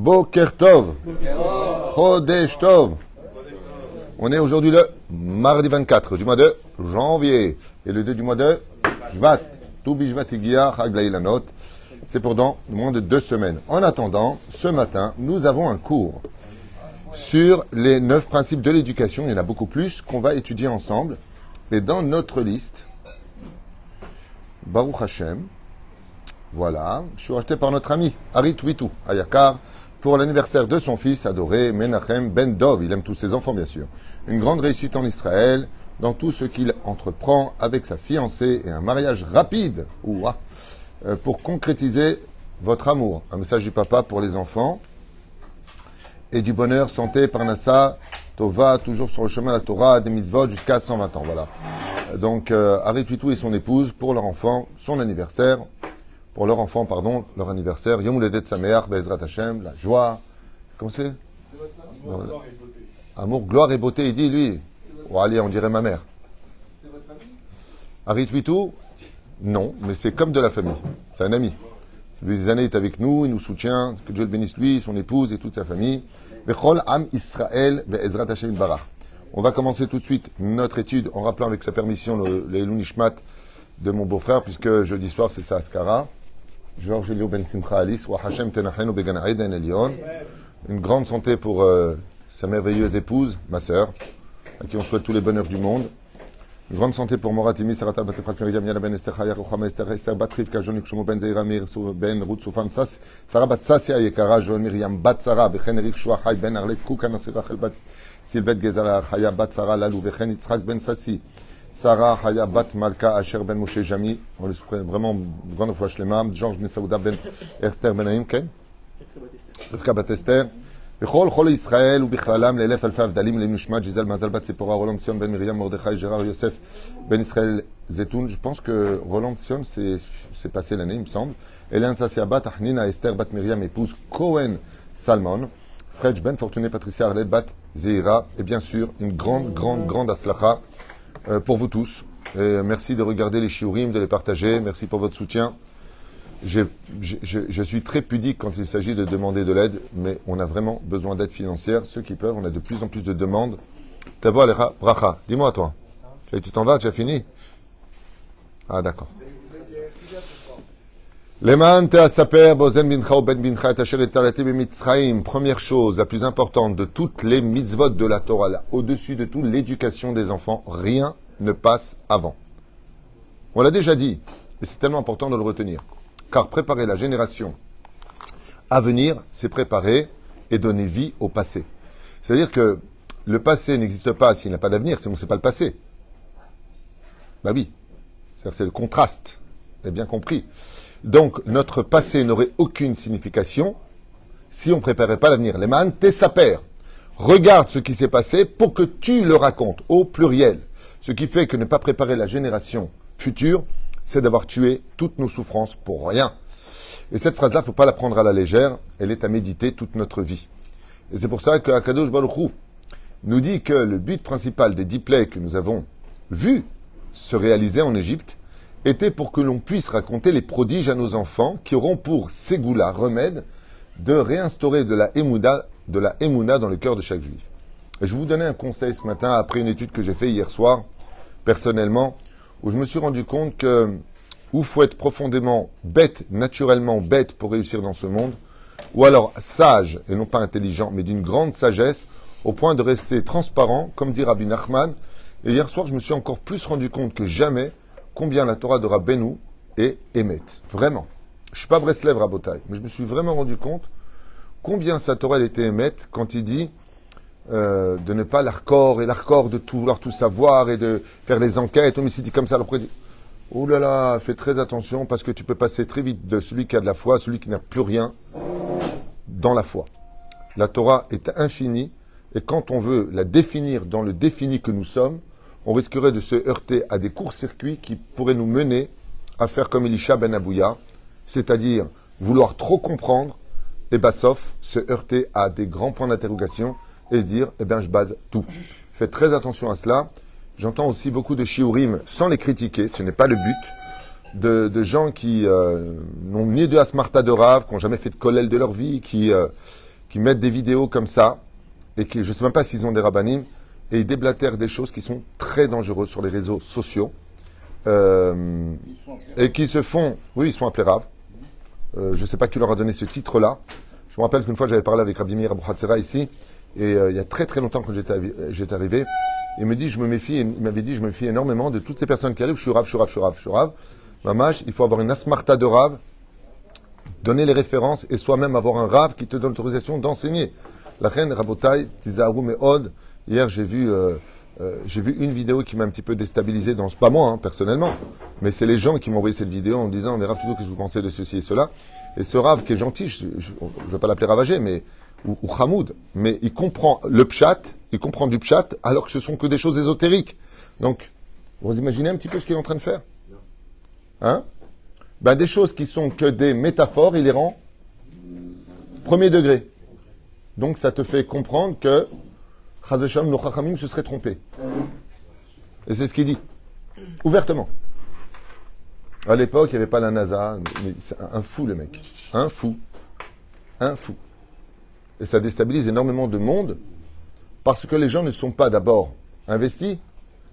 Boker Tov. On est aujourd'hui le mardi 24 du mois de janvier et le 2 du mois de Jvat. C'est pour dans moins de deux semaines. En attendant, ce matin, nous avons un cours sur les neuf principes de l'éducation. Il y en a beaucoup plus qu'on va étudier ensemble. Et dans notre liste, Baruch Hashem, voilà, je suis racheté par notre ami Harit Witou, Ayakar, pour l'anniversaire de son fils adoré, Menachem Ben Dov. Il aime tous ses enfants, bien sûr. Une grande réussite en Israël, dans tout ce qu'il entreprend avec sa fiancée et un mariage rapide, ouah, euh, pour concrétiser votre amour. Un message du papa pour les enfants. Et du bonheur, santé, parnassa, tova, toujours sur le chemin de la Torah, des mitzvot jusqu'à 120 ans. Voilà. Donc, euh, Witou et son épouse, pour leur enfant, son anniversaire, pour leur enfant, pardon, leur anniversaire, Yom Uledet Sameach, Bezrat la joie. Comment c'est Amour, gloire et beauté, il dit, lui. Oh, allez, on dirait ma mère. Harit Witou Non, mais c'est comme de la famille. C'est un ami. Depuis des années, il est avec nous, il nous soutient. Que Dieu le bénisse lui, son épouse et toute sa famille. Bechol Am Israël, Hashem Barach. On va commencer tout de suite notre étude en rappelant avec sa permission le, le Nishmat de mon beau-frère, puisque jeudi soir c'est sa Askara. Georges Elio Ben Simcha Alice, wa Hashem Tenachenu Began Elion. Une grande santé pour euh, sa merveilleuse épouse, ma sœur, à qui on souhaite tous les bonheurs du monde. Une grande santé pour Moratimi, Sarata Batefrat Miriam, Yana Ben Esther Chaya, Ruchama Esther, Esther Batrif, Kajonik Shomo Ben Zeira Mir, Ben Ruth Soufan Sas, Sarah Bat Sassia Yekara, Joel Miriam Bat Sarah, Bechen Erik Shua Chay Ben Arlet Kuka Nasira Chelbat, Silbet Gezala Chaya Bat Sarah Lalou, Bechen Yitzhak Ben Sassi, Sarah Haya Bat Malka Asher Ben Moshe Jami, on les souhaite vraiment une grande fois Shlema, Georges Ben Saouda Ben Esther Ben Naïm, Ken, Rivka Bat Esther, בכל חול ישראל ובכללם לאלף אלפי הבדלים לנשמת ג'יזל מזל בת ציפורה, רולנד ציון בן מרים, מרדכי, ג'רר, יוסף, Ben Israël Zetoun. Je pense que Roland Sion s'est passé l'année, il me semble. Hélène Sassiabat, Ahnina, Esther, Bat Miriam, épouse Cohen Salmon. Fredj Ben Fortuné, Patricia Arlet, Bat Zeira. Et bien sûr, une grande, grande, grande aslacha euh, pour vous tous. Et merci de regarder les shiurim, de les partager. Merci pour votre soutien. Je suis très pudique quand il s'agit de demander de l'aide, mais on a vraiment besoin d'aide financière. Ceux qui peuvent, on a de plus en plus de demandes. Tavo Alecha Bracha. Dis-moi, toi. Tu t'en vas, tu as fini? Ah, d'accord. Première chose, la plus importante de toutes les mitzvot de la Torah, au-dessus de tout, l'éducation des enfants, rien ne passe avant. On l'a déjà dit, mais c'est tellement important de le retenir. Car préparer la génération à venir, c'est préparer et donner vie au passé. C'est-à-dire que le passé n'existe pas s'il n'a pas d'avenir, sinon c'est pas le passé. Bah oui. C'est le contraste. Vous bien compris. Donc, notre passé n'aurait aucune signification si on ne préparait pas l'avenir. Les t'es sa père. Regarde ce qui s'est passé pour que tu le racontes au pluriel. Ce qui fait que ne pas préparer la génération future, c'est d'avoir tué toutes nos souffrances pour rien. Et cette phrase-là, faut pas la prendre à la légère. Elle est à méditer toute notre vie. Et c'est pour ça que Akadosh Baruch nous dit que le but principal des dix plaies que nous avons vus se réaliser en Égypte était pour que l'on puisse raconter les prodiges à nos enfants qui auront pour ségoula, remède, de réinstaurer de la émouna, de la émouna dans le cœur de chaque juif. Et je vous donner un conseil ce matin après une étude que j'ai faite hier soir, personnellement, où je me suis rendu compte que ou faut être profondément bête, naturellement bête pour réussir dans ce monde, ou alors sage et non pas intelligent, mais d'une grande sagesse, au point de rester transparent, comme dit Rabbi Nachman, et hier soir, je me suis encore plus rendu compte que jamais combien la Torah de Rabbeinu est émette. Vraiment. Je suis pas Breslev Rabotai, mais je me suis vraiment rendu compte combien sa Torah était émette quand il dit euh, de ne pas l'arcor et l'arcor de tout vouloir tout savoir et de faire les enquêtes. Mais s'il dit comme ça, alors dit Oh là là, fais très attention parce que tu peux passer très vite de celui qui a de la foi à celui qui n'a plus rien dans la foi. La Torah est infinie et quand on veut la définir dans le défini que nous sommes, on risquerait de se heurter à des courts-circuits qui pourraient nous mener à faire comme Elisha ben Abouya, c'est-à-dire vouloir trop comprendre et bassof, se heurter à des grands points d'interrogation et se dire, eh bien, je base tout. Faites très attention à cela. J'entends aussi beaucoup de shiurim sans les critiquer, ce n'est pas le but, de, gens qui euh, n'ont ni de asmarta de rave, qui n'ont jamais fait de collèle de leur vie, qui, euh, qui mettent des vidéos comme ça, et qui, je ne sais même pas s'ils ont des rabbinim, et ils déblatèrent des choses qui sont très dangereuses sur les réseaux sociaux, euh, et qui se font, oui, ils sont appelés Rav. Euh, je ne sais pas qui leur a donné ce titre-là. Je me rappelle qu'une fois, j'avais parlé avec Rabbi Meir Abouhatzera ici, et euh, il y a très très longtemps quand j'étais arrivé, il me dit, je me méfie, il m'avait dit, je me méfie énormément de toutes ces personnes qui arrivent, je suis Rav, je suis Rav, je suis Rav, je suis Rav. Mamash, il faut avoir une asmarta de Rav, donner les références et soi-même avoir un Rav qui te donne l'autorisation d'enseigner. La reine Rabotai, Tizaharu Meod, hier j'ai vu, euh, euh, vu une vidéo qui m'a un petit peu déstabilisé, pas moi hein, personnellement, mais c'est les gens qui m'ont envoyé cette vidéo en me disant, mais Rav, qu'est-ce que vous pensez de ceci et cela? Et ce Rav qui est gentil, je ne vais pas l'appeler ravagé, mais ou, ou Hamoud, mais il comprend le pchat, il comprend du pchat, alors que ce sont que des choses ésotériques. Donc, vous imaginez un petit peu ce qu'il est en train de faire? Hein? Ben, Des choses qui sont que des métaphores, il les rend premier degré. Donc, ça te fait comprendre que Chazesham, nos Chachamim se seraient trompés. Et c'est ce qu'il dit, ouvertement. À l'époque, il n'y avait pas la NASA, mais c'est un fou le mec. Un fou. Un fou. Et ça déstabilise énormément de monde parce que les gens ne sont pas d'abord investis,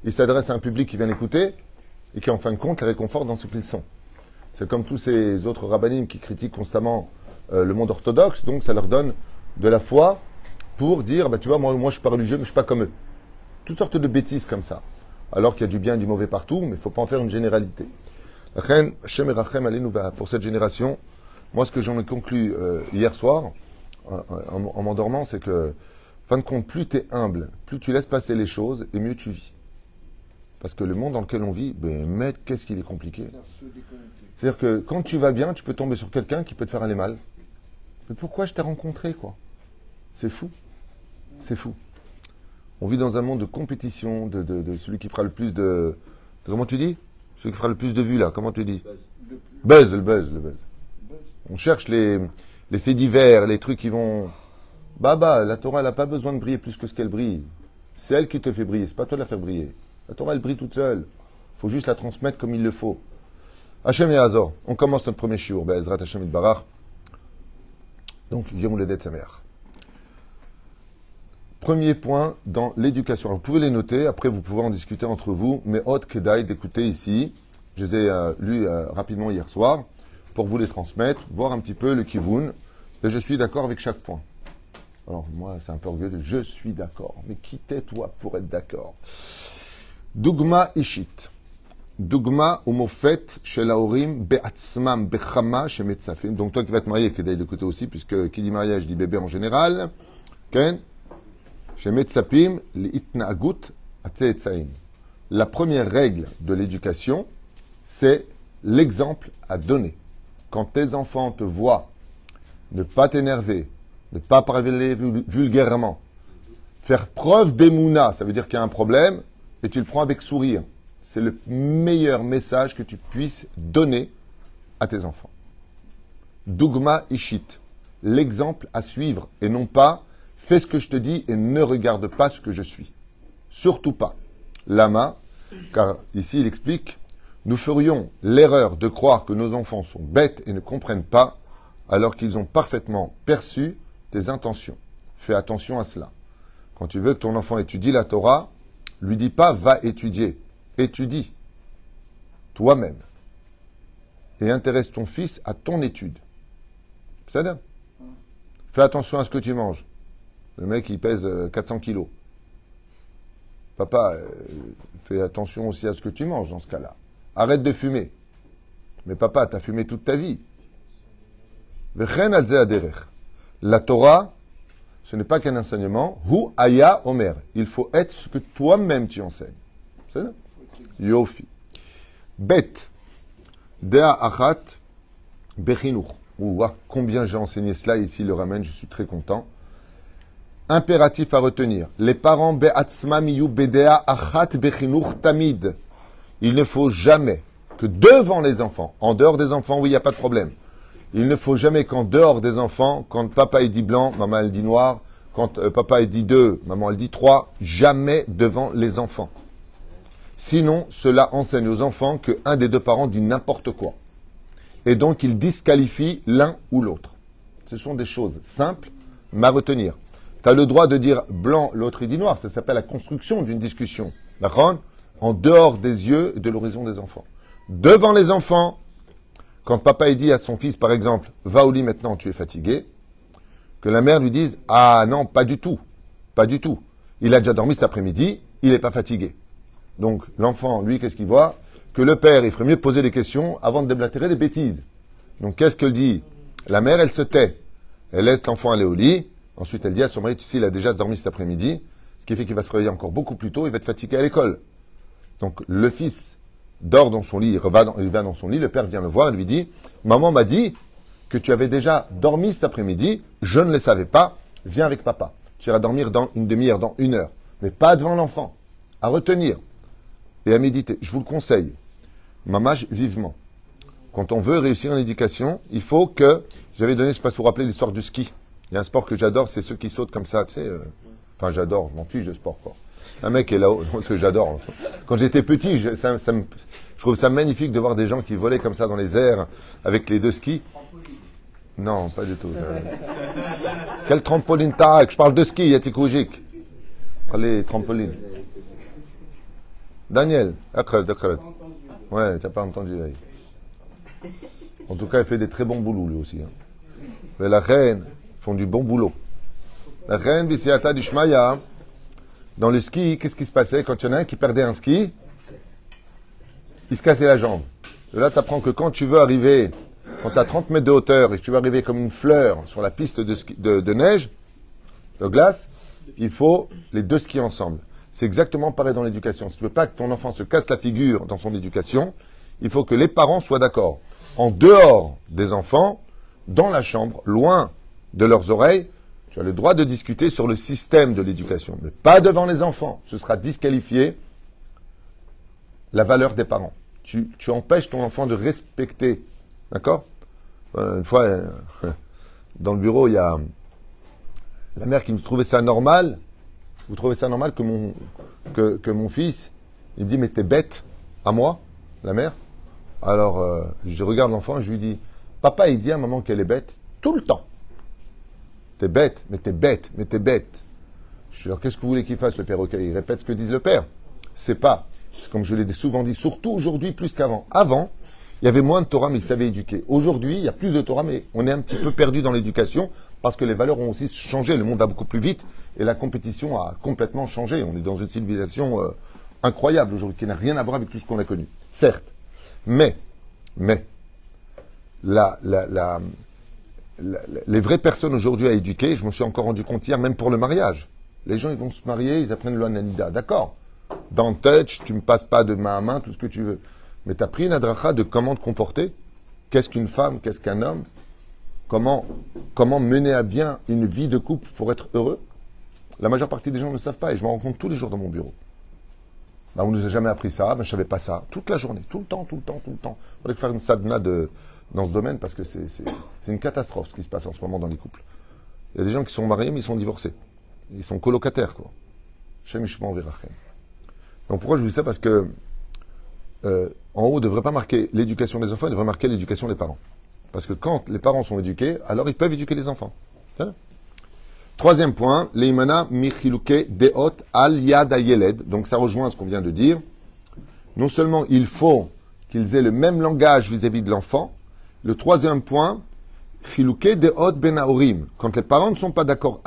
ils s'adressent à un public qui vient écouter et qui en fin de compte les réconforte dans ce qu'ils sont. C'est comme tous ces autres rabbinim qui critiquent constamment euh, le monde orthodoxe, donc ça leur donne de la foi pour dire, bah, tu vois, moi, moi je suis pas religieux, mais je suis pas comme eux. Toutes sortes de bêtises comme ça. Alors qu'il y a du bien et du mauvais partout, mais il faut pas en faire une généralité. Pour cette génération, moi ce que j'en ai conclu euh, hier soir, en, m'endormant, c'est que, fin de compte, plus tu es humble, plus tu laisses passer les choses, et mieux tu vis. Parce que le monde dans lequel on vit, ben, mec, qu'est-ce qu'il est compliqué. C'est-à-dire que quand tu vas bien, tu peux tomber sur quelqu'un qui peut te faire aller mal. Mais pourquoi je t'ai rencontré, quoi? C'est fou. C'est fou. On vit dans un monde de compétition, de, celui qui fera le plus de, Comment tu dis? Celui qui fera le plus de vues, là. Comment tu dis? Buzz, le buzz, le buzz. On cherche les, faits divers, les trucs qui vont. Baba, la Torah, n'a pas besoin de briller plus que ce qu'elle brille. C'est elle qui te fait briller, c'est pas toi de la faire briller. La Torah, elle brille toute seule. Il faut juste la transmettre comme il le faut. Hachem et on commence notre premier shiur, Be'ezrat Hachem et Barach. Donc, Yom Ledet Samer. Premier point dans l'éducation. Vous pouvez les noter, après vous pouvez en discuter entre vous, mais Hot Kedai d'écouter ici. Je les ai euh, lus euh, rapidement hier soir pour vous les transmettre, voir un petit peu le kivoun. Et je suis d'accord avec chaque point. Alors moi, c'est un peu orgueilleux de je suis d'accord. Mais qui t'es toi pour être d'accord? Dugma ishit. Dugma umofet shel haorim be'atzmam bechama shemetzafim. Donc toi qui vas te marier, de côté aussi, puisque qui dit mariage dit bébé en général. Ken? La première règle de l'éducation, c'est l'exemple à donner quand tes enfants te voient ne pas t'énerver, ne pas parler vulgairement, faire preuve d'émouna, ça veut dire qu'il y a un problème, et tu le prends avec sourire. C'est le meilleur message que tu puisses donner à tes enfants. Dogma ishit, l'exemple à suivre, et non pas fais ce que je te dis et ne regarde pas ce que je suis. Surtout pas. Lama, car ici il explique nous ferions l'erreur de croire que nos enfants sont bêtes et ne comprennent pas, alors qu'ils ont parfaitement perçu tes intentions. Fais attention à cela. Quand tu veux que ton enfant étudie la Torah, lui dis pas va étudier. Étudie toi-même. Et intéresse ton fils à ton étude. Ça Fais attention à ce que tu manges. Le mec, il pèse 400 euh, kilos. Papa, euh, fais attention aussi à ce que tu manges dans ce cas-là. Arrête de fumer. Mais papa, tu as fumé toute ta vie. La Torah, ce n'est pas qu'un enseignement. Hu aya omer. Il faut être ce que toi-même tu enseignes. C'est ça? Yofi. Bet. Dea achat bechinur. Combien j'ai enseigné cela ici, le ramène, je suis très content. Impératif à retenir. Les parents be'atzmam yu bedea achat bechinur tamid. Il ne faut jamais que devant les enfants, en dehors des enfants, oui, il n'y a pas de problème. Il ne faut jamais qu'en dehors des enfants, quand papa est dit blanc, maman elle dit noir, quand euh, papa est dit deux, maman elle dit trois, jamais devant les enfants. Sinon, cela enseigne aux enfants qu'un des deux parents dit n'importe quoi. Et donc, il disqualifie l'un ou l'autre. Ce sont des choses simples mais à retenir. Tu as le droit de dire blanc, l'autre il dit noir. Ça s'appelle la construction d'une discussion. D'accord? En dehors des yeux et de l'horizon des enfants. Devant les enfants, quand papa dit à son fils, par exemple, va au lit maintenant, tu es fatigué, que la mère lui dise, ah non, pas du tout, pas du tout. Il a déjà dormi cet après-midi, il n'est pas fatigué. Donc l'enfant, lui, qu'est-ce qu'il voit? Que le père, il ferait mieux poser des questions avant de déblatérer des bêtises. Donc qu'est-ce qu'elle dit? La mère, elle se tait. Elle laisse l'enfant aller au lit. Ensuite, elle dit à son mari, tu sais, il a déjà dormi cet après-midi, ce qui fait qu'il va se réveiller encore beaucoup plus tôt, il va être fatigué à l'école. Donc le fils dort dans son lit, il, va dans, son lit, le père vient le voir et lui dit, maman m'a dit que tu avais déjà dormi cet après-midi, je ne le savais pas, viens avec papa. Tu iras dormir dans une demi-heure, dans une heure, mais pas devant l'enfant. À retenir et à méditer. Je vous le conseille. Mamage vivement. Quand on veut réussir en éducation, il faut que. J'avais donné, je ne sais pas si vous rappelez l'histoire du ski. Il y a un sport que j'adore, c'est ceux qui sautent comme ça, tu sais. euh, Enfin, j'adore, je m'en fiche de sport, quoi. Un mec est là-haut, parce que j'adore. Quand j'étais petit, je, ça, ça me- je trouve ça magnifique de voir des gens qui volaient comme ça dans les airs avec les deux skis. Non, pas du tout. Euh, Quel trampoline tac Je parle de ski, Yatikoujik. Allez, trampoline. Daniel, Akred, Akred. Ouais, t'as pas entendu. En tout cas, il fait des très bons boulots, lui aussi. hein. Mais la reine du bon boulot. La reine Bisiata d'Ishmaïa, dans le ski, qu'est-ce qui se passait quand il y en a un qui perdait un ski? Il se cassait la jambe. Là, tu apprends que quand tu veux arriver, quand tu as 30 mètres de hauteur et que tu veux arriver comme une fleur sur la piste de, ski- de neige, de glace, il faut les deux skis ensemble. C'est exactement pareil dans l'éducation. Si tu veux pas que ton enfant se casse la figure dans son éducation, il faut que les parents soient d'accord. En dehors des enfants, dans la chambre, loin de leurs oreilles, tu as le droit de discuter sur le système de l'éducation, mais pas devant les enfants. Ce sera disqualifié la valeur des parents. Tu, empêches ton enfant de respecter. D'accord? Euh, Une fois, euh, dans le bureau, il y a la mère qui me trouvait ça normal. Vous trouvez ça normal que mon, que, que mon fils, il me dit, mais t'es bête à moi, la mère? Alors, euh, je regarde l'enfant et je lui dis, papa, il dit à maman qu'elle est bête tout le temps. T'es bête, mais t'es bête, mais t'es bête. Je suis alors, qu'est-ce que vous voulez qu'il fasse, le perroquet Il répète ce que dit le père. C'est pas, comme je l'ai souvent dit, surtout aujourd'hui plus qu'avant. Avant, il y avait moins de Torah, mais ils savaient éduquer. Aujourd'hui, il y a plus de Torah, mais on est un petit peu perdu dans l'éducation parce que les valeurs ont aussi changé. Le monde va beaucoup plus vite et la compétition a complètement changé. On est dans une civilisation euh, incroyable aujourd'hui qui n'a rien à voir avec tout ce qu'on a connu. Certes. Mais, mais, la, la- la- les vraies personnes aujourd'hui à éduquer, je me suis encore rendu compte hier, même pour le mariage. Les gens, ils vont se marier, ils apprennent le. D'accord. Dans touch, tu me passes pas de main à main, tout ce que tu veux. Mais tu as pris une adracha de comment te comporter. Qu'est-ce qu'une femme, qu'est-ce qu'un homme comment, comment mener à bien une vie de couple pour être heureux La majeure partie des gens ne le savent pas et je m'en rends compte tous les jours dans mon bureau. Ben, on ne nous a jamais appris ça, ben, je ne savais pas ça. Toute la journée, tout le temps, tout le temps, tout le temps. Il faudrait faire une sadhana de, dans ce domaine parce que c'est une catastrophe ce qui se passe en ce moment dans les couples. Il y a des gens qui sont mariés mais ils sont divorcés. Ils sont colocataires, quoi. Donc pourquoi je vous dis ça Parce que euh, en haut, ne devrait pas marquer l'éducation des enfants, il devrait marquer l'éducation des parents. Parce que quand les parents sont éduqués, alors ils peuvent éduquer les enfants. Troisième point, Leimana Michiluke Deot Al. Donc ça rejoint ce qu'on vient de dire. Non seulement il faut qu'ils aient le même langage vis-à-vis de l'enfant. Le troisième point, Deot Ben Haorim. Quand les parents ne sont pas d'accord,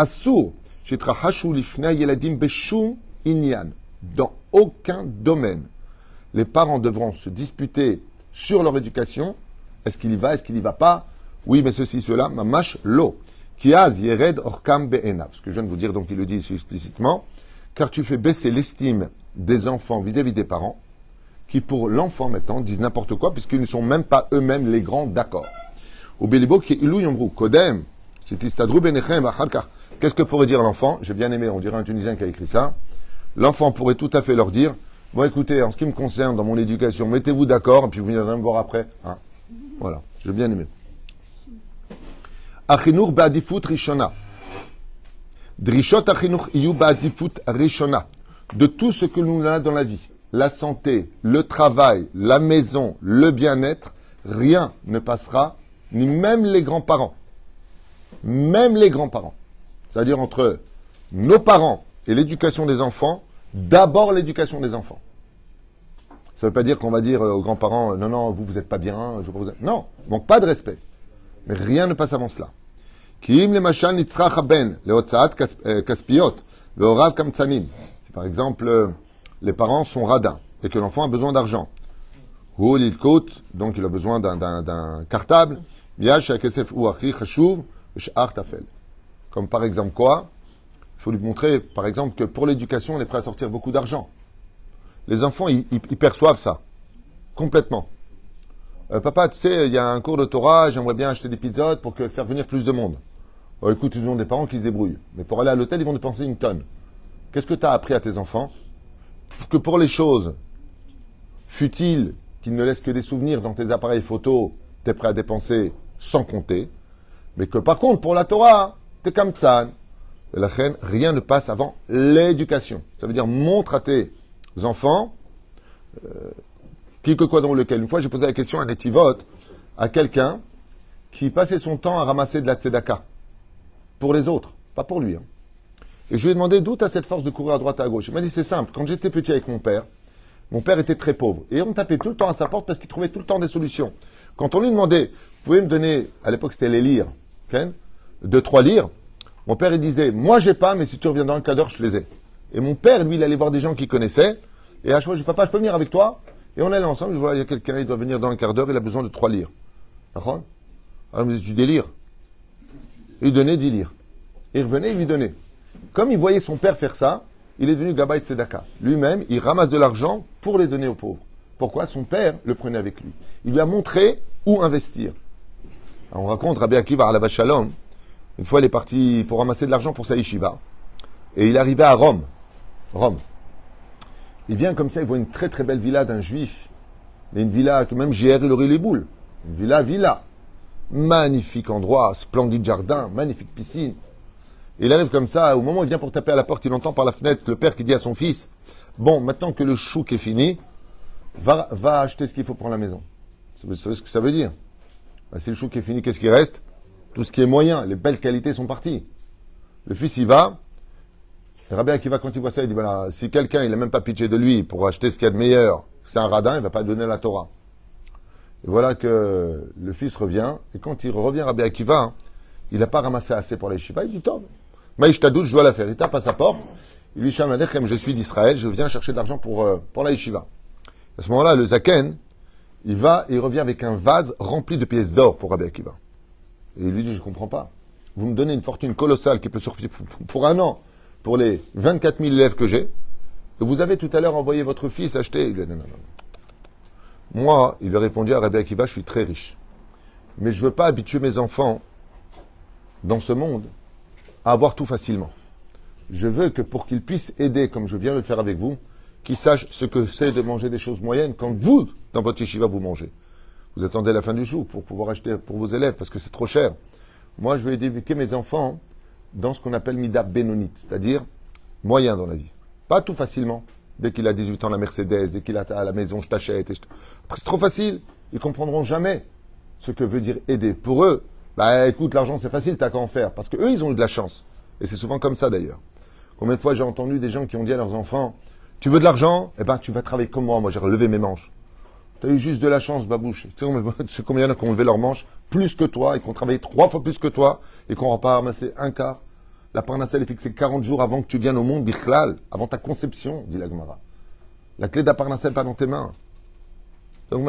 Yeladim Beshum Inyan. Dans aucun domaine les parents devront se disputer sur leur éducation. Est-ce qu'il y va, est-ce qu'il y va pas? Oui, mais ceci, cela, mamash lo. Kiaz yered orkam be'ena. Ce que je viens de vous dire, donc il le dit ici explicitement. Car tu fais baisser l'estime des enfants vis-à-vis des parents, qui pour l'enfant maintenant disent n'importe quoi, puisqu'ils ne sont même pas eux-mêmes les grands d'accord. Kodem. Qu'est-ce que pourrait dire l'enfant? J'ai bien aimé, on dirait un Tunisien qui a écrit ça. L'enfant pourrait tout à fait leur dire Bon, écoutez, en ce qui me concerne, dans mon éducation, mettez-vous d'accord, et puis vous viendrez me voir après. Hein. Voilà, j'ai bien aimé. Achinur ba'adifut rishona. Drishot achinur iyu ba'adifut rishona. De tout ce que nous avons dans la vie, la santé, le travail, la maison, le bien-être, rien ne passera, ni même les grands-parents. Même les grands-parents. c'est-à-dire entre nos parents et l'éducation des enfants, d'abord l'éducation des enfants. Ça ne veut pas dire qu'on va dire aux grands-parents, non, non, vous, vous n'êtes pas bien, je vous... Non, manque pas de respect. Mais rien ne passe avant cela. Par exemple, euh, les parents sont radins et que l'enfant a besoin d'argent, donc il a besoin d'un cartable, comme par exemple quoi? Il faut lui montrer, par exemple, que pour l'éducation, on est prêt à sortir beaucoup d'argent. Les enfants, ils, perçoivent ça. Complètement. Euh, papa, tu sais, il y a un cours de Torah, j'aimerais bien acheter des pizzas pour faire venir plus de monde. Oh, écoute, ils ont des parents qui se débrouillent. Mais pour aller à l'hôtel, ils vont dépenser une tonne. Qu'est-ce que tu as appris à tes enfants? Que pour les choses futiles, qui ne laissent que des souvenirs dans tes appareils photo, tu es prêt à dépenser sans compter. Mais que par contre, pour la Torah, t'es comme ça. La reine, rien ne passe avant l'éducation. Ça veut dire montre à tes enfants, euh, quoi dans lequel. Une fois, j'ai posé la question à un étivot, à quelqu'un qui passait son temps à ramasser de la tzedaka. Pour les autres, pas pour lui. Hein. Et je lui ai demandé d'où tu cette force de courir à droite à gauche? Il m'a dit c'est simple. Quand j'étais petit avec mon père, mon père était très pauvre. Et on tapait tout le temps à sa porte parce qu'il trouvait tout le temps des solutions. Quand on lui demandait, vous pouvez me donner, à l'époque c'était les lires, okay deux, trois lires, mon père il disait, moi j'ai pas, mais si tu reviens dans un cadre, je les ai. Et mon père, lui, il allait voir des gens qu'il connaissait. Et à chaque fois, je dis, papa, je peux venir avec toi? Et on allait ensemble, je vois, il y a quelqu'un, il doit venir dans un quart d'heure, il a besoin de trois lires. D'accord? Alors il me dit, tu délires. Il donnait dix lires. Il revenait, il lui donnait. Comme il voyait son père faire ça, il est devenu Gabay Tzedaka. Lui-même, il ramasse de l'argent pour les donner aux pauvres. Pourquoi Son père le prenait avec lui. Il lui a montré où investir. on raconte Rabbi Akiva à la Shalom. Une fois, il est parti pour ramasser de l'argent pour sa yeshiva. Et il arrivait à Rome. Rome. Il vient comme ça, il voit une très très belle villa d'un juif. Une villa que même JR, il aurait les boules. Une villa, villa. Magnifique endroit, splendide jardin, magnifique piscine il arrive comme ça, au moment où il vient pour taper à la porte, il entend par la fenêtre le père qui dit à son fils Bon, maintenant que le chouk est fini, va, acheter ce qu'il faut pour la maison. Vous savez ce que ça veut dire? Bah, Si le chouk est fini, qu'est-ce qui reste? Tout ce qui est moyen, les belles qualités sont parties. Le fils y va. Rabbi Akiva, quand il voit ça, il dit voilà, si quelqu'un, il n'a même pas pitché de lui pour acheter ce qu'il y a de meilleur, c'est un radin, il ne va pas donner la Torah. Et voilà que le fils revient, et quand il revient Rabbi Akiva, il n'a pas ramassé assez pour les shiva, il dit Tom, Maïch Tadout, je dois la faire. Il tape à sa porte. Il lui chame comme je suis d'Israël, je viens chercher de l'argent pour, euh, la. À ce moment-là, le Zaken, il va et il revient avec un vase rempli de pièces d'or pour Rabbi Akiva. Et il lui dit, je ne comprends pas. Vous me donnez une fortune colossale qui peut survivre pour un an, pour les 24 000 élèves que j'ai. Et vous avez tout à l'heure envoyé votre fils acheter. Il lui dit, non, non, non. Moi, il lui a répondu à Rabbi Akiva, je suis très riche. Mais je ne veux pas habituer mes enfants dans ce monde avoir tout facilement. Je veux que pour qu'ils puissent aider, comme je viens de le faire avec vous, qu'ils sachent ce que c'est de manger des choses moyennes quand vous, dans votre yeshiva, vous mangez. Vous attendez la fin du jour pour pouvoir acheter pour vos élèves parce que c'est trop cher. Moi, je vais éduquer mes enfants dans ce qu'on appelle mida bénonite, c'est-à-dire moyen dans la vie. Pas tout facilement. Dès qu'il a 18 ans, la Mercedes, dès qu'il a à la maison, je t'achète. C'est trop facile. Ils comprendront jamais ce que veut dire aider. Pour eux, bah écoute, l'argent c'est facile, t'as qu'à en faire. Parce qu'eux, ils ont eu de la chance. Et c'est souvent comme ça d'ailleurs. Combien de fois j'ai entendu des gens qui ont dit à leurs enfants Tu veux de l'argent? Eh ben tu vas travailler comme moi. Moi j'ai relevé mes manches. Tu as eu juste de la chance, babouche. Tu sais combien il y a qui ont levé leurs manches plus que toi et qui ont travaillé trois fois plus que toi et qui n'ont pas ramassé un quart? La parnasselle est fixée 40 jours avant que tu viennes au monde, bichlal, avant ta conception, dit la Gemara. La clé de la parnasselle pas dans tes mains. Donc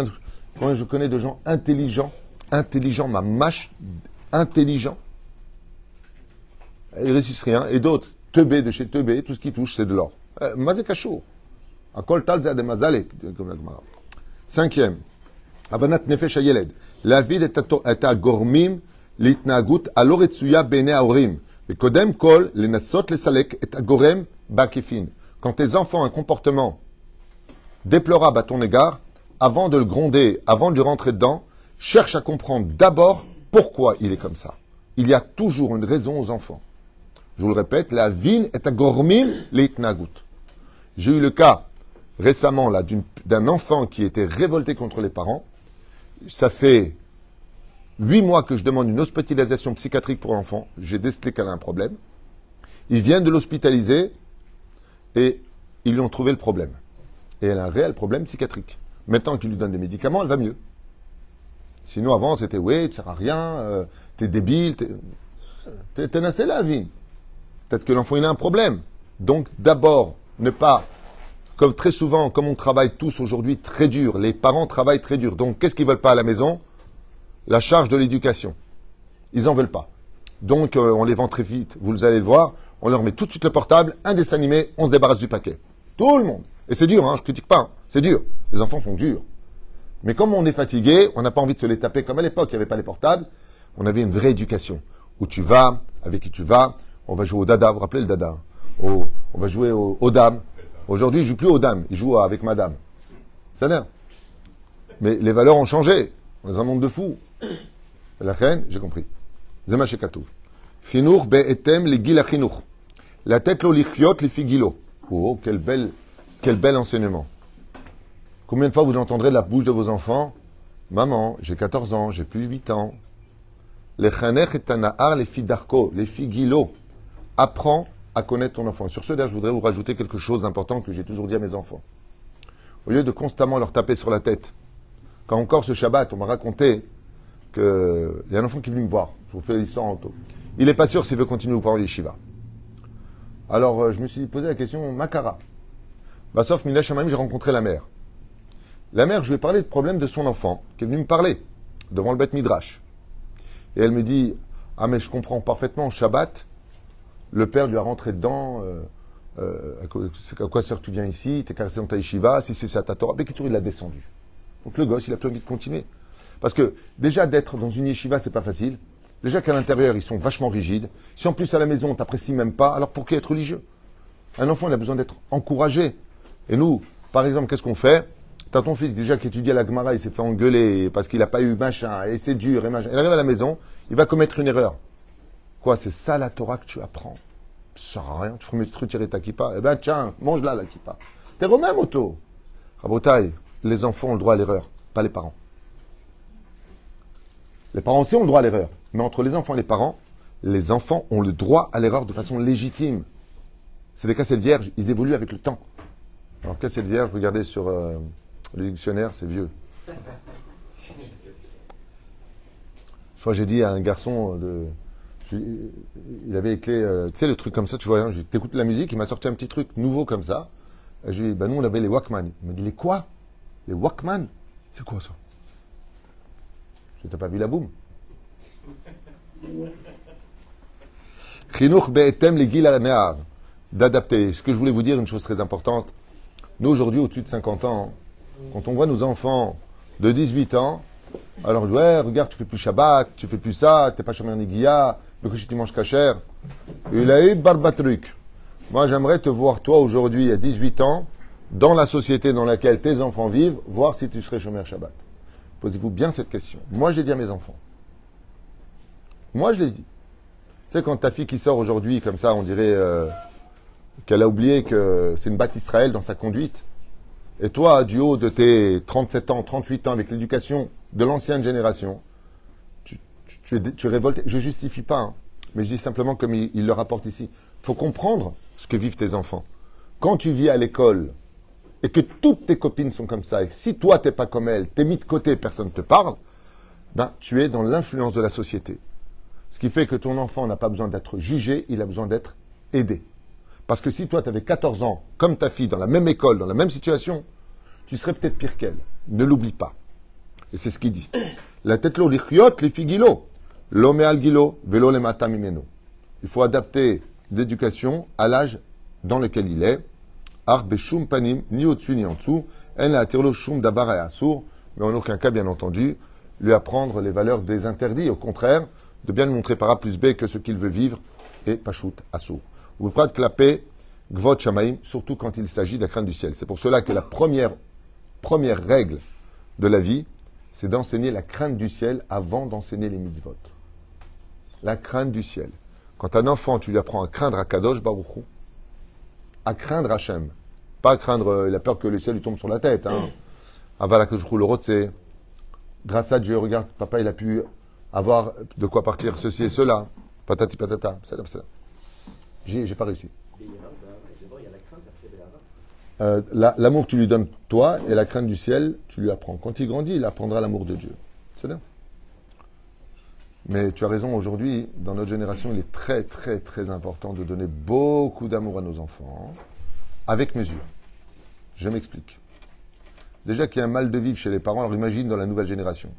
moi je connais de gens intelligents intelligent, ma mâche intelligent. Il réussissent rien. Et d'autres, teubé de chez teubé, tout ce qui touche, c'est de l'or. Euh, mazé kachou. Akol tal de mazale, comme la Gemara. Cinquième. Avanat nefesh ayeled. La vie est à gormim l'itnagut aloretsuya bene aorim. Mais kodem kol lenasot lesalek est à gorem bakifin. Quand tes enfants ont un comportement déplorable à ton égard, avant de le gronder, avant de lui rentrer dedans, cherche à comprendre d'abord pourquoi il est comme ça. Il y a toujours une raison aux enfants. Je vous le répète, la vine est à gormim leitnagut. J'ai eu le cas récemment d'un enfant qui était révolté contre les parents. Ça fait huit mois que je demande une hospitalisation psychiatrique pour l'enfant. J'ai décelé qu'elle a un problème. Ils viennent de l'hospitaliser et ils lui ont trouvé le problème. Et elle a un réel problème psychiatrique. Maintenant qu'il lui donne des médicaments, elle va mieux. Sinon, avant, c'était oui, tu sers à rien, euh, t'es débile, t'es. Nassé la vie. Peut-être que l'enfant, il a un problème. Donc, d'abord, ne pas, comme très souvent, comme on travaille tous aujourd'hui très dur, les parents travaillent très dur. Donc, qu'est-ce qu'ils veulent pas à la maison? La charge de l'éducation. Ils en veulent pas. Donc, euh, on les vend très vite. Vous allez le voir. On leur met tout de suite le portable, un dessin animé, on se débarrasse du paquet. Tout le monde. Et c'est dur, hein, je critique pas. Hein. C'est dur. Les enfants sont durs. Mais comme on est fatigué, on n'a pas envie de se les taper comme à l'époque, il n'y avait pas les portables. On avait une vraie éducation. Où tu vas, avec qui tu vas. On va jouer au dada, vous vous rappelez le dada On va jouer au, aux dames. Aujourd'hui, il ne joue plus aux dames, il joue avec madame. Ça l'air. Mais les valeurs ont changé. On est dans un monde de fous. La reine, j'ai compris. Zema Shekatou. Chinour be'etem le gila chinour. La tête lo lichiot li figilo. Oh, quel bel, quel bel enseignement. Combien de fois vous entendrez la bouche de vos enfants Maman, j'ai 14 ans, j'ai plus 8 ans. Les chanech et les filles d'arco, les filles guilo. Apprends à connaître ton enfant. Sur ce, d'ailleurs, je voudrais vous rajouter quelque chose d'important que j'ai toujours dit à mes enfants. Au lieu de constamment leur taper sur la tête, quand encore ce Shabbat, on m'a raconté qu'il y a un enfant qui est venu me voir. Je vous fais l'histoire en taux. Il n'est pas sûr s'il veut continuer ou pas en Shiva. Alors, euh, je me suis posé la question, Makara. Bah, sauf Mila Shamaim, j'ai rencontré la mère. La mère, je lui ai parlé de problème de son enfant, qui est venu me parler devant le Beth Midrash. Et elle me dit Ah, mais je comprends parfaitement, Shabbat, le père lui a rentré dedans. Euh, euh, à quoi sert tu viens ici T'es caressé dans ta yeshiva Si c'est ça ta Torah, il l'a descendu. Donc le gosse, il a plus envie de continuer. Parce que déjà d'être dans une yeshiva, c'est pas facile. Déjà qu'à l'intérieur, ils sont vachement rigides. Si en plus à la maison, on t'apprécie même pas, alors pour qui être religieux? Un enfant, il a besoin d'être encouragé. Et nous, par exemple, qu'est-ce qu'on fait? T'as ton fils déjà qui étudie à la Gemara, il s'est fait engueuler parce qu'il n'a pas eu machin, et c'est dur, et machin. Il arrive à la maison, il va commettre une erreur. Quoi, c'est ça la Torah que tu apprends Ça sert à rien, tu ferais mieux de retirer ta kippa. Eh ben tiens, mange-la la kippa. T'es romain, moto. Rabotaille, les enfants ont le droit à l'erreur, pas les parents. Les parents aussi ont le droit à l'erreur. Mais entre les enfants et les parents, les enfants ont le droit à l'erreur de façon légitime. C'est des cassettes vierges, ils évoluent avec le temps. Alors, cassettes vierges, regardez sur euh, le dictionnaire, c'est vieux. Une fois, j'ai dit à un garçon de. il avait les euh, tu sais, le truc comme ça, tu vois, hein, t'écoutes la musique, il m'a sorti un petit truc nouveau comme ça. Je lui ai dit, bah, nous, on avait les Walkman. Il m'a dit, les quoi? Les Walkman? C'est quoi ça? Tu n'as pas vu la boum? D'adapter. Ce que je voulais vous dire, une chose très importante. Nous, aujourd'hui, au-dessus de 50 ans, quand on voit nos enfants de 18 ans, alors ouais, regarde, tu fais plus Shabbat, tu fais plus ça, t'es pas Shomer Niguia, mais que tu manges cachère. Il a eu barbatruc. Moi, j'aimerais te voir, toi, aujourd'hui, à 18 ans, dans la société dans laquelle tes enfants vivent, voir si tu serais Shomer Shabbat. Posez-vous bien cette question. Moi, j'ai dit à mes enfants. Moi, je l'ai dit. Tu sais, quand ta fille qui sort aujourd'hui, comme ça, on dirait euh, qu'elle a oublié que c'est une batte Israël dans sa conduite. Et toi, du haut de tes 37 ans, 38 ans, avec l'éducation de l'ancienne génération, tu, es, révolté. Je justifie pas, hein, mais je dis simplement comme il, le rapporte ici. Il faut comprendre ce que vivent tes enfants. Quand tu vis à l'école et que toutes tes copines sont comme ça, et si toi, t'es pas comme elles, t'es mis de côté, personne ne te parle, ben, tu es dans l'influence de la société. Ce qui fait que ton enfant n'a pas besoin d'être jugé, il a besoin d'être aidé. Parce que si toi, tu avais 14 ans, comme ta fille, dans la même école, dans la même situation, tu serais peut-être pire qu'elle. Ne l'oublie pas. Et c'est ce qu'il dit. La tête lo lichiot li figilo. L'homme al gilo, velo le matamimeno. Il faut adapter l'éducation à l'âge dans lequel il est. Ar beshum panim, ni au-dessus ni en dessous. En la shum dabar assour. Mais en aucun cas, bien entendu, lui apprendre les valeurs des interdits. Au contraire, de bien lui montrer par A plus B que ce qu'il veut vivre est pachout assour. Vous clapper Gvot Shamaim, surtout quand il s'agit de la crainte du ciel. C'est pour cela que la première, première règle de la vie, c'est d'enseigner la crainte du ciel avant d'enseigner les mitzvot. La crainte du ciel. Quand un enfant, tu lui apprends à craindre à Kadosh Baruchou, à craindre Hachem, pas à craindre, euh, il a peur que le ciel lui tombe sur la tête. Hein. Avala que je roule le Grâce à Dieu, regarde, papa, il a pu avoir de quoi partir ceci et cela. Patati patata. J'ai j'ai pas réussi. Euh, la- L'amour tu lui donnes toi et la crainte du ciel, tu lui apprends. Quand il grandit, il apprendra l'amour de Dieu. C'est bien. Mais tu as raison, aujourd'hui, dans notre génération, il est très, très, très important de donner beaucoup d'amour à nos enfants, avec mesure. Je m'explique. Déjà qu'il y a un mal de vivre chez les parents, alors imagine dans la nouvelle génération.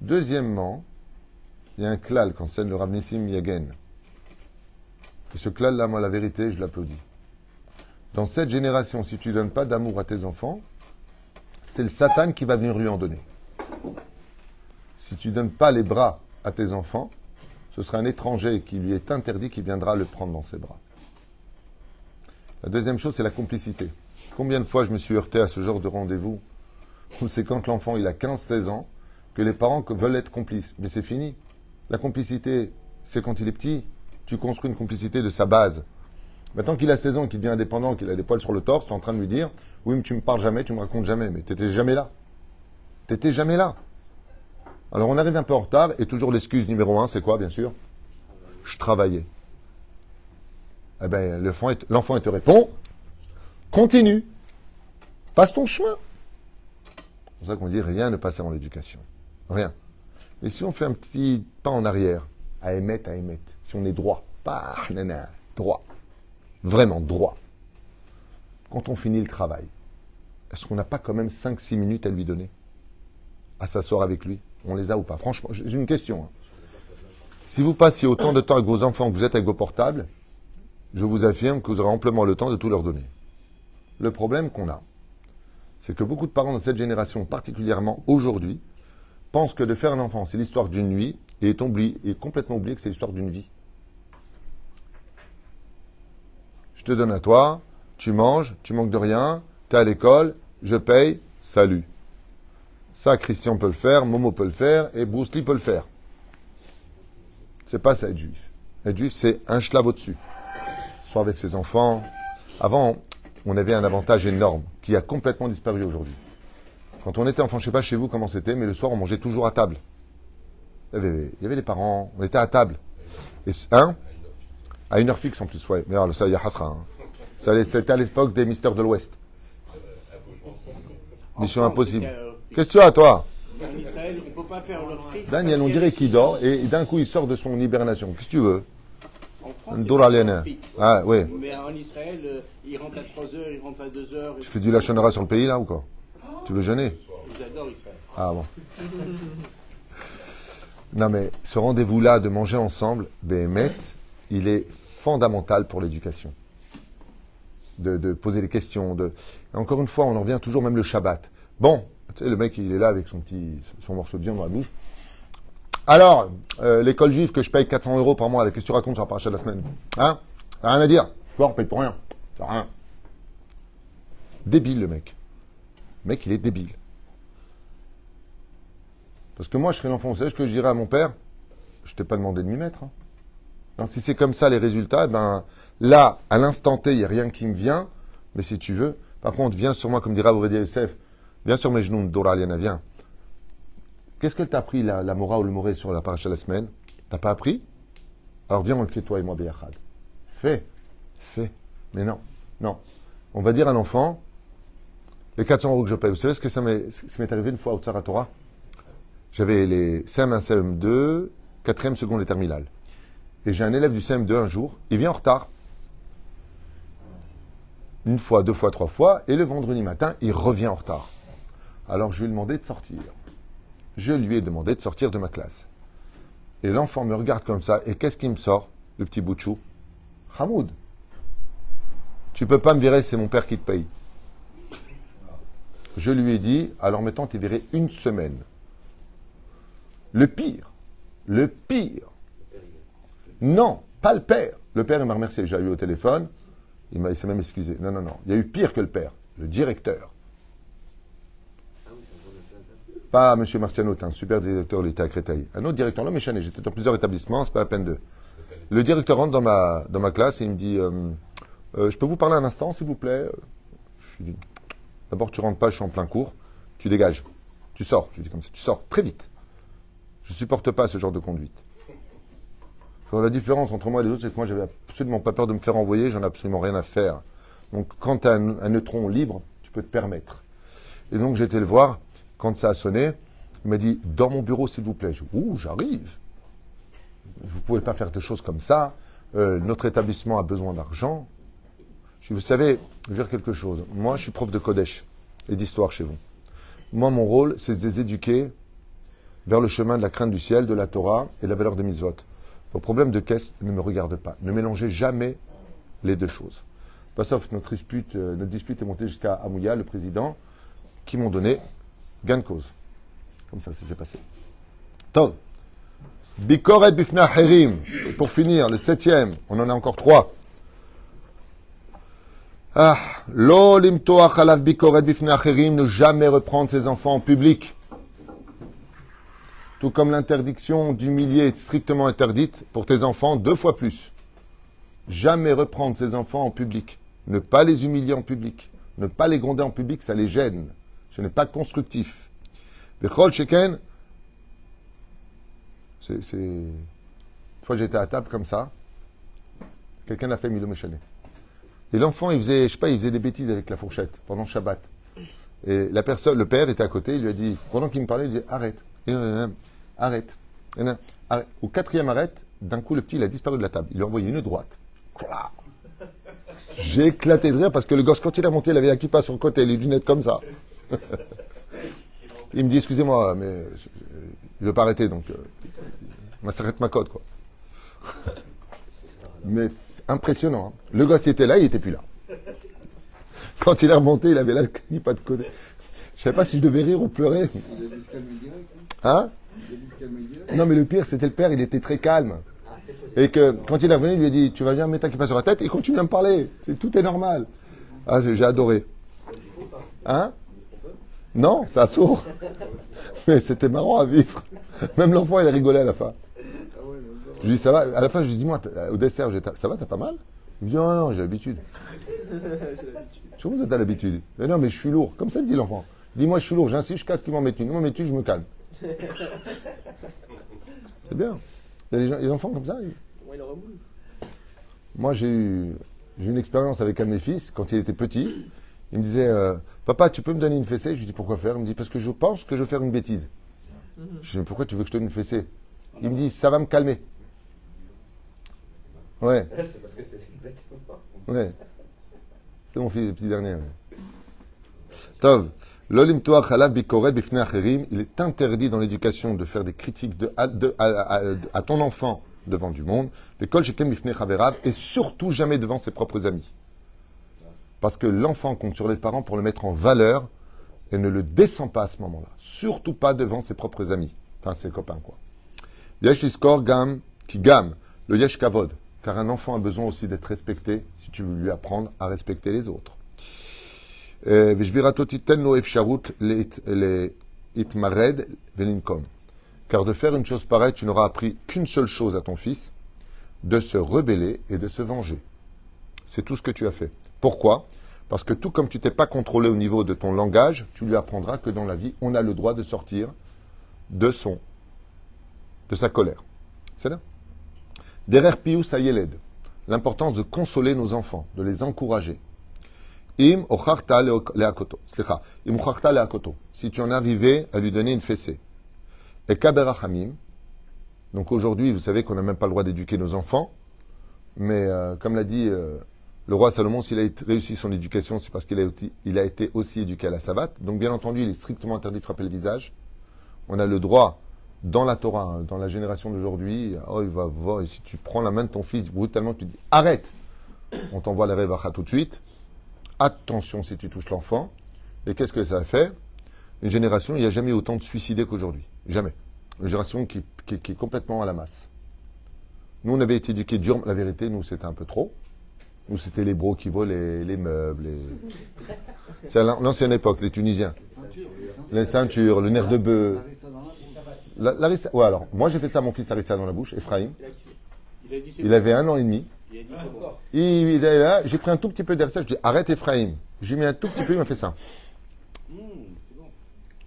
Deuxièmement, il y a un klal qu'enseigne le Rav Nissim Yagen. Et ce klal-là, moi, la vérité, je l'applaudis. Dans cette génération, si tu ne donnes pas d'amour à tes enfants, c'est le Satan qui va venir lui en donner. Si tu ne donnes pas les bras à tes enfants, ce sera un étranger qui lui est interdit qui viendra le prendre dans ses bras. La deuxième chose, c'est la complicité. Combien de fois je me suis heurté à ce genre de rendez-vous où c'est quand l'enfant il a 15-16 ans que les parents veulent être complices. Mais c'est fini. La complicité, c'est quand il est petit. Tu construis une complicité de sa base. Maintenant qu'il a 16 ans, qu'il devient indépendant, qu'il a des poils sur le torse, tu es en train de lui dire Oui, mais tu me parles jamais, tu me racontes jamais. Mais tu n'étais jamais là. Tu n'étais jamais là. Alors on arrive un peu en retard, et toujours l'excuse numéro un, c'est quoi, bien sûr? Je travaillais. Eh bien, l'enfant, te répond Continue. Passe ton chemin. C'est pour ça qu'on dit rien ne passe avant l'éducation. Rien. Mais si on fait un petit pas en arrière, à émettre, à émettre, si on est droit, pas nana, droit, vraiment droit, quand on finit le travail, est-ce qu'on n'a pas quand même 5-6 minutes à lui donner? À s'asseoir avec lui? On les a ou pas? Franchement, j'ai une question. hein. Si vous passiez autant de temps avec vos enfants que vous êtes avec vos portables, je vous affirme que vous aurez amplement le temps de tout leur donner. Le problème qu'on a, c'est que beaucoup de parents de cette génération, particulièrement aujourd'hui, pensent que de faire un enfant, c'est l'histoire d'une nuit, et est, complètement oublié que c'est l'histoire d'une vie. Je te donne à toi, tu manges, tu manques de rien, tu es à l'école, je paye, salut. Ça, Christian peut le faire, Momo peut le faire, et Bruce Lee peut le faire. C'est pas ça être juif. Être juif, c'est un schlave au-dessus. Soit avec ses enfants. Avant, on avait un avantage énorme qui a complètement disparu aujourd'hui. Quand on était enfant, je sais pas chez vous comment c'était, mais le soir, on mangeait toujours à table. Il y avait, il y avait les parents, on était à table. Et, hein? À une heure fixe en plus, ouais. Mais alors, ça, il y a Hasra. hein. C'était à l'époque des Mystères de l'Ouest. Mission impossible. Qu'est-ce que tu as, toi? Daniel, on dirait qu'il dort, et d'un coup, il sort de son hibernation. Qu'est-ce que tu veux? En Un fixe. Ah, oui. Mais en Israël, euh, il rentre à 3 heures, il rentre à 2 heures. Tu fais du lachonara sur le pays, là, ou quoi? Tu veux jeûner? Ils adorent Israël. Ah bon. Non mais ce rendez-vous-là de manger ensemble, Béhémet, il est fondamental pour l'éducation. De, poser des questions. De... Encore une fois, on en revient toujours même le Shabbat. Bon, tu sais, le mec, il est là avec son petit son morceau de viande dans la bouche. Alors, euh, l'école juive que je paye 400 euros par mois, qu'est-ce que tu racontes sur la paracha la semaine? Hein? Rien à dire? Tu vois, on paye pour rien. Rien. Débile, le mec. Le mec, il est débile. Parce que moi, je serais l'enfant. Vous savez ce que je dirais à mon père? Je t'ai pas demandé de m'y mettre. hein. Non, si c'est comme ça les résultats, eh ben là, à l'instant T, il n'y a rien qui me vient. Mais si tu veux, par contre, viens sur moi, comme dira Ovedia Youssef, viens sur mes genoux, Dora Aliana, viens. Qu'est-ce que t'as appris, la, la Mora ou le Moré sur la paracha de la semaine? T'as pas appris? Alors viens, on le fait toi et moi, Beyachad. Fais, fais. Mais non, non. On va dire à un enfant, les 400 euros que je paye, vous savez ce que ça m'est arrivé une fois au Tsar Torah? J'avais les CM1, CM2, 4e, seconde et terminale. Et j'ai un élève du CM2 un jour, il vient en retard. Une fois, deux fois, trois fois, et le vendredi matin, il revient en retard. Alors je lui ai demandé de sortir. Je lui ai demandé de sortir de ma classe. Et l'enfant me regarde comme ça, et qu'est-ce qui me sort, le petit bout de chou Hamoud. Tu peux pas me virer, c'est mon père qui te paye. Je lui ai dit, alors maintenant, tu es viré une semaine. Le pire, le pire. Non, pas le père. Le père, il m'a remercié. J'ai eu au téléphone. Il, m'a- s'est même excusé. Non, non, non. Il y a eu pire que le père. Le directeur. Pas M. Marciano, un super directeur, il était à Créteil. Un autre directeur, non, mais chané, j'étais dans plusieurs établissements, c'est pas la peine de. Le directeur rentre dans ma, classe et il me dit euh, Euh, Je peux vous parler un instant, s'il vous plaît? Je dis D'abord, tu rentres pas, je suis en plein cours. Tu dégages. Tu sors. Je dis comme ça. Tu sors très vite. Je supporte pas ce genre de conduite. La différence entre moi et les autres, c'est que moi, j'avais absolument pas peur de me faire envoyer, j'en ai absolument rien à faire. Donc, quand tu as un, neutron libre, tu peux te permettre. Et donc, j'ai été le voir. Quand ça a sonné, il m'a dit Dans mon bureau, s'il vous plaît. Je Ouh, j'arrive. Vous pouvez pas faire des choses comme ça. Euh, notre établissement a besoin d'argent. Je dis Vous savez, je dire quelque chose. Moi, je suis prof de Kodesh et d'histoire chez vous. Moi, mon rôle, c'est de les éduquer vers le chemin de la crainte du ciel, de la Torah et de la valeur des mitzvot. Vos problèmes de caisse ne me regardent pas. Ne mélangez jamais les deux choses. Pas sauf notre dispute, euh, notre dispute est montée jusqu'à Amouya, le président, qui m'ont donné gain de cause. Comme ça, ça s'est passé. Tov. Bikoret bifna herim. Pour finir, le septième, on en a encore trois. Ah, lo limtoach alav bikoret bifna herim, ne jamais reprendre ses enfants en public. Tout comme l'interdiction d'humilier est strictement interdite pour tes enfants deux fois plus. Jamais reprendre ses enfants en public. Ne pas les humilier en public. Ne pas les gronder en public, ça les gêne. Ce n'est pas constructif. Bechol sheken, c'est. Une fois j'étais à table comme ça, quelqu'un a fait Milo Meshane. Et l'enfant, il faisait, je sais pas, il faisait des bêtises avec la fourchette pendant le Shabbat. Et la personne, le père était à côté, il lui a dit, pendant qu'il me parlait, il dit arrête, Et, euh, arrête, arrête. Au quatrième arrête, d'un coup, le petit, il a disparu de la table. Il lui a envoyé une droite. J'ai éclaté de rire parce que le gosse, quand il a monté, il avait la kippa sur le côté, les lunettes comme ça. il me dit, excusez-moi, mais ne veux pas arrêter, donc, euh, ma s'arrête ma cote, mais impressionnant. hein. Le gosse, il était là, il était plus là. Quand il est remonté, il avait la kippa de côté. Je savais pas si je devais rire ou pleurer. Il. Hein? Il. Non, mais le pire, c'était le père, il était très calme. Et que quand il est revenu, il lui a dit Tu vas bien mettre ta kippa sur la tête et continue à me parler. C'est, tout est normal. Ah, j'ai, adoré. Hein? Non, ça sourd. Mais c'était marrant à vivre. Même l'enfant, il a rigolé à la fin. Je lui dis Ça va? À la fin, je lui dis Moi, au dessert, ça va, t'as pas mal? Il me dit Oh non, j'ai l'habitude. Comment ça, t'as l'habitude? Mais non, mais je suis lourd. Comme ça, me dit l'enfant. Dis-moi, je suis lourd, j'insiste, je casse qu'ils m'en mettent une. Ils m'en mettent une, je me calme. C'est bien. Il y a des, gens- des enfants comme ça. ils- Moi, j'ai eu, j'ai eu une expérience avec un de mes fils quand il était petit. Il me disait euh, Papa, tu peux me donner une fessée? Je lui dis Pourquoi faire? Il me dit Parce que je pense que je vais faire une bêtise. Je lui dis Mais Pourquoi tu veux que je te donne une fessée? Il me dit Ça va me calmer. Ouais, C'est parce que c'est exactement ça. ouais. C'était mon fils, le petit dernier. ouais. Tov. Il est interdit dans l'éducation de faire des critiques à, ton enfant devant du monde. Et surtout jamais devant ses propres amis. Parce que l'enfant compte sur les parents pour le mettre en valeur et ne le descend pas à ce moment-là. Surtout pas devant ses propres amis. Enfin, ses copains, quoi. Yesh gam qui gam. Le yesh kavod. Car un enfant a besoin aussi d'être respecté si tu veux lui apprendre à respecter les autres. Car de faire une chose pareille, tu n'auras appris qu'une seule chose à ton fils, de se rebeller et de se venger. C'est tout ce que tu as fait. Pourquoi? Parce que tout comme tu t'es pas contrôlé au niveau de ton langage, tu lui apprendras que dans la vie, on a le droit de sortir de son, de sa colère. C'est là? Derer pius ayeled. L'importance de consoler nos enfants, de les encourager. Im ocharta leakoto. Im ocharta leakoto. Si tu en arrivais à lui donner une fessée. Et kaberachamim. Donc aujourd'hui, vous savez qu'on n'a même pas le droit d'éduquer nos enfants. Mais euh, comme l'a dit euh, le roi Salomon, s'il a réussi son éducation, c'est parce qu'il a, été- aussi éduqué à la savate. Donc bien entendu, il est strictement interdit de frapper le visage. On a le droit, dans la Torah, hein, dans la génération d'aujourd'hui, oh, il va voir, si tu prends la main de ton fils brutalement, tu dis arrête, on t'envoie les révachas tout de suite. Attention si tu touches l'enfant. Et qu'est-ce que ça a fait? Une génération, il n'y a jamais eu autant de suicidés qu'aujourd'hui. Jamais. Une génération qui, qui- qui est complètement à la masse. Nous, on avait été éduqués dur. La vérité, nous, c'était un peu trop. Nous, c'était les bros qui volaient, les meubles. les- C'est l'ancienne époque, les Tunisiens. Les ceintures, le nerf de bœuf. La. La- ouais, alors, moi, j'ai fait ça à mon fils Larissa dans la bouche, Ephraim. Il avait un an et demi. Il a dit c'est bon. Et il est là, j'ai pris un tout petit peu d'air sèche, je dis arrête Ephraim. J'ai mis un tout petit peu, il m'a fait ça. Hum, c'est bon.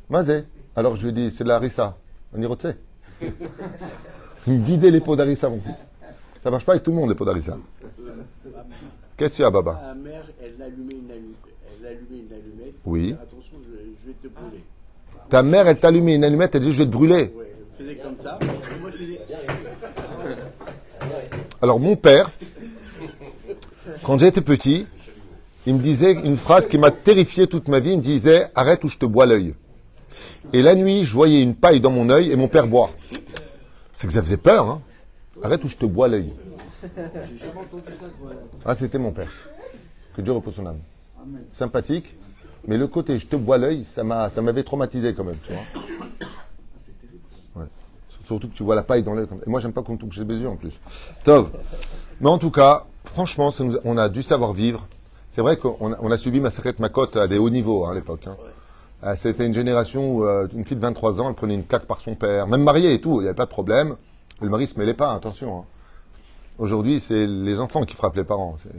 Mazé. Alors je lui ai dit, c'est de la harissa. On y retient. Vidait les pots d'harissa, mon fils. Ça marche pas avec tout le monde, les pots d'harissa. Qu'est-ce qu'il y a, Baba? Ma mère, elle allumait une allumette. Elle allumait une allumette. Oui. Attention, je, je vais te brûler. Ta mère, elle t'allumait une allumette, elle dit Je vais te brûler. Ouais, elle faisait comme ça. Moi, je faisais. Alors, mon père, quand j'étais petit, il me disait une phrase qui m'a terrifié toute ma vie. Il me disait Arrête ou je te bois l'œil. Et la nuit, je voyais une paille dans mon œil et mon père boire. C'est que ça faisait peur, hein Arrête ou je te bois l'œil. Ah, c'était mon père. Que Dieu repose son âme. Sympathique. Mais le côté je te bois l'œil, ça m'a, ça m'avait traumatisé quand même, tu vois. Ouais. Surtout que tu vois la paille dans l'œil. Et moi, j'aime pas qu'on touche les yeux en plus. Tov. Mais en tout cas, franchement, ça nous on a dû savoir vivre. C'est vrai qu'on a, on a subi Massacret Makot à des hauts niveaux hein, à l'époque. hein. Euh, C'était une génération où euh, une fille de 23 ans, elle prenait une claque par son père, même mariée et tout, il n'y avait pas de problème. Le mari se mêlait pas, attention. hein. Aujourd'hui, c'est les enfants qui frappent les parents. C'est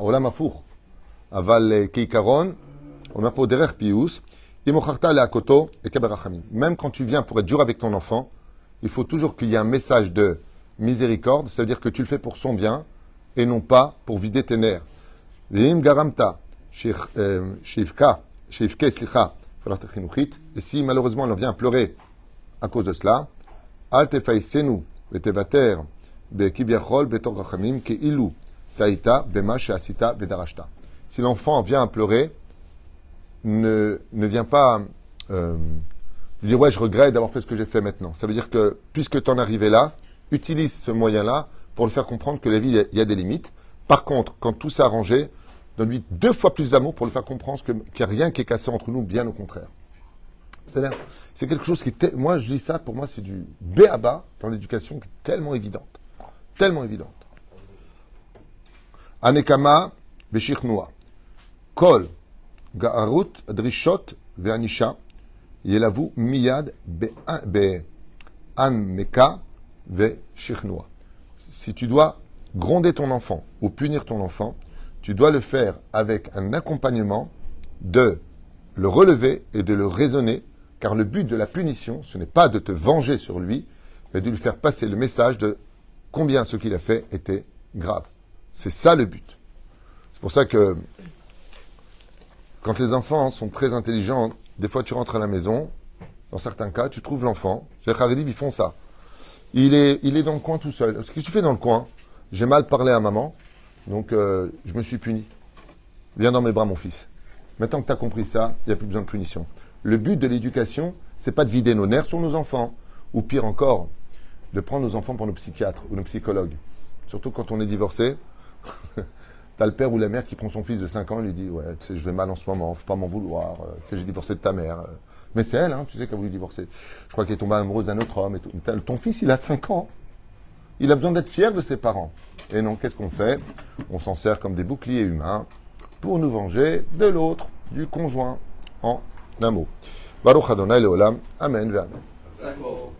Olam Afour. Aval Keikaron, derer pius, imocharta le akoto et. Même quand tu viens pour être dur avec ton enfant, il faut toujours qu'il y ait un message de miséricorde, c'est-à-dire que tu le fais pour son bien et non pas pour vider tes nerfs. Garamta, euh, et si malheureusement elle en vient à pleurer à cause de cela, vetevater bekibiachol betor rachamim keilu taïta bema sheasita bedarashta. Si l'enfant vient à pleurer, ne, ne vient pas euh, dire ouais je regrette d'avoir fait ce que j'ai fait maintenant. Ça veut dire que puisque tu en es arrivé là, utilise ce moyen-là pour le faire comprendre que la vie, il y a- des limites. Par contre, quand tout s'est arrangé, donne-lui deux fois plus d'amour pour le faire comprendre qu'il n'y a rien qui est cassé entre nous, bien au contraire. C'est quelque chose qui moi je dis ça, pour moi c'est du B à bas dans l'éducation qui est tellement évidente. Tellement évidente. Anekama. Kol ga'arut drishot yelavu miyad be'anmeka ve'shichnua. Si tu dois gronder ton enfant ou punir ton enfant, tu dois le faire avec un accompagnement de le relever et de le raisonner, car le but de la punition, ce n'est pas de te venger sur lui, mais de lui faire passer le message de combien ce qu'il a fait était grave. C'est ça le but. C'est pour ça que quand les enfants sont très intelligents, des fois tu rentres à la maison, dans certains cas, tu trouves l'enfant. Les Haridim, ils font ça. Il est, il est dans le coin tout seul. Qu'est-ce que tu fais dans le coin J'ai mal parlé à maman, donc euh, je me suis puni. Viens dans mes bras, mon fils. Maintenant que tu as compris ça, il n'y a plus besoin de punition. Le but de l'éducation, c'est pas de vider nos nerfs sur nos enfants, ou pire encore, de prendre nos enfants pour nos psychiatres ou nos psychologues. Surtout quand on est divorcé, t'as le père ou la mère qui prend son fils de 5 ans et lui dit Ouais, tu sais, je vais mal en ce moment, faut pas m'en vouloir, euh, tu sais, j'ai divorcé de ta mère. Mais c'est elle, hein, tu sais, qui a voulu divorcer. Je crois qu'elle est tombée amoureuse d'un autre homme. Et tout. Ton fils, il a 5 ans. Il a besoin d'être fier de ses parents. Et non, qu'est-ce qu'on fait? On s'en sert comme des boucliers humains pour nous venger de l'autre, du conjoint, en un mot. Baruch Adonai Leolam. Amen. Amen.